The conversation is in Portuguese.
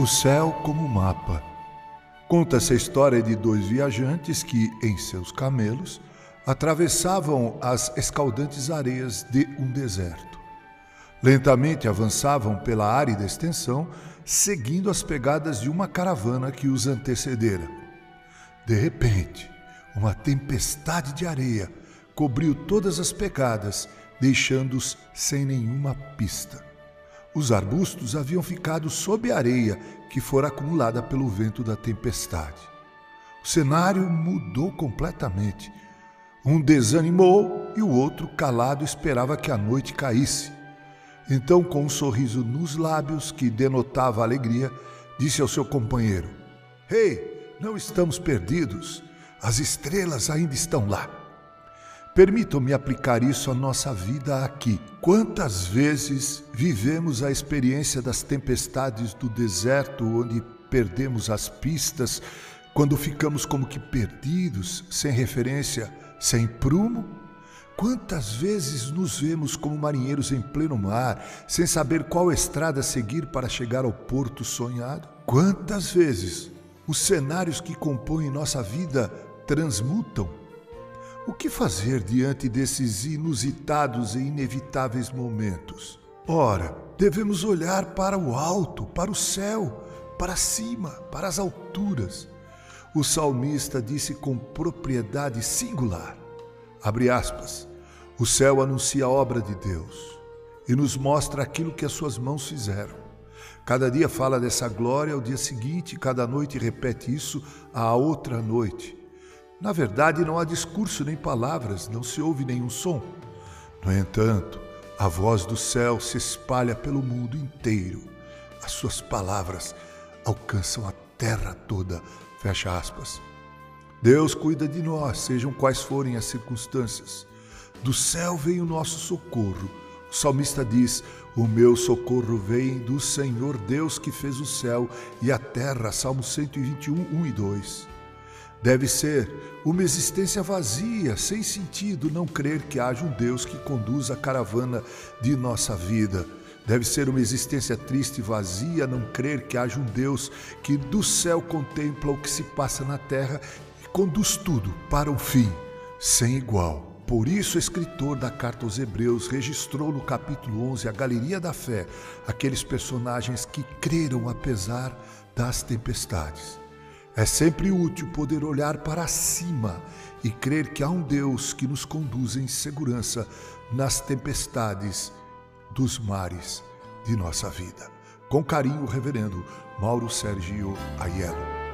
O céu como mapa. Conta-se a história de dois viajantes que, em seus camelos, atravessavam as escaldantes areias de um deserto. Lentamente avançavam pela árida extensão, seguindo as pegadas de uma caravana que os antecedera. De repente, uma tempestade de areia cobriu todas as pegadas, deixando-os sem nenhuma pista. Os arbustos haviam ficado sob a areia que fora acumulada pelo vento da tempestade. O cenário mudou completamente. Um desanimou e o outro, calado, esperava que a noite caísse. Então, com um sorriso nos lábios que denotava alegria, disse ao seu companheiro: Ei, hey, não estamos perdidos. As estrelas ainda estão lá. Permitam-me aplicar isso à nossa vida aqui. Quantas vezes vivemos a experiência das tempestades do deserto, onde perdemos as pistas, quando ficamos como que perdidos, sem referência, sem prumo? Quantas vezes nos vemos como marinheiros em pleno mar, sem saber qual estrada seguir para chegar ao porto sonhado? Quantas vezes os cenários que compõem nossa vida transmutam o que fazer diante desses inusitados e inevitáveis momentos? Ora, devemos olhar para o alto, para o céu, para cima, para as alturas. O salmista disse com propriedade singular: aspas, o céu anuncia a obra de Deus e nos mostra aquilo que as suas mãos fizeram. Cada dia fala dessa glória ao dia seguinte, cada noite repete isso à outra noite. Na verdade, não há discurso nem palavras, não se ouve nenhum som. No entanto, a voz do céu se espalha pelo mundo inteiro. As suas palavras alcançam a terra toda. Fecha aspas. Deus cuida de nós, sejam quais forem as circunstâncias. Do céu vem o nosso socorro. O salmista diz: O meu socorro vem do Senhor Deus que fez o céu e a terra. Salmo 121, 1 e 2. Deve ser uma existência vazia, sem sentido, não crer que haja um Deus que conduz a caravana de nossa vida. Deve ser uma existência triste e vazia, não crer que haja um Deus que do céu contempla o que se passa na terra e conduz tudo para um fim sem igual. Por isso, o escritor da carta aos Hebreus registrou no capítulo 11 a galeria da fé, aqueles personagens que creram apesar das tempestades. É sempre útil poder olhar para cima e crer que há um Deus que nos conduz em segurança nas tempestades dos mares de nossa vida. Com carinho, Reverendo Mauro Sérgio Aiello.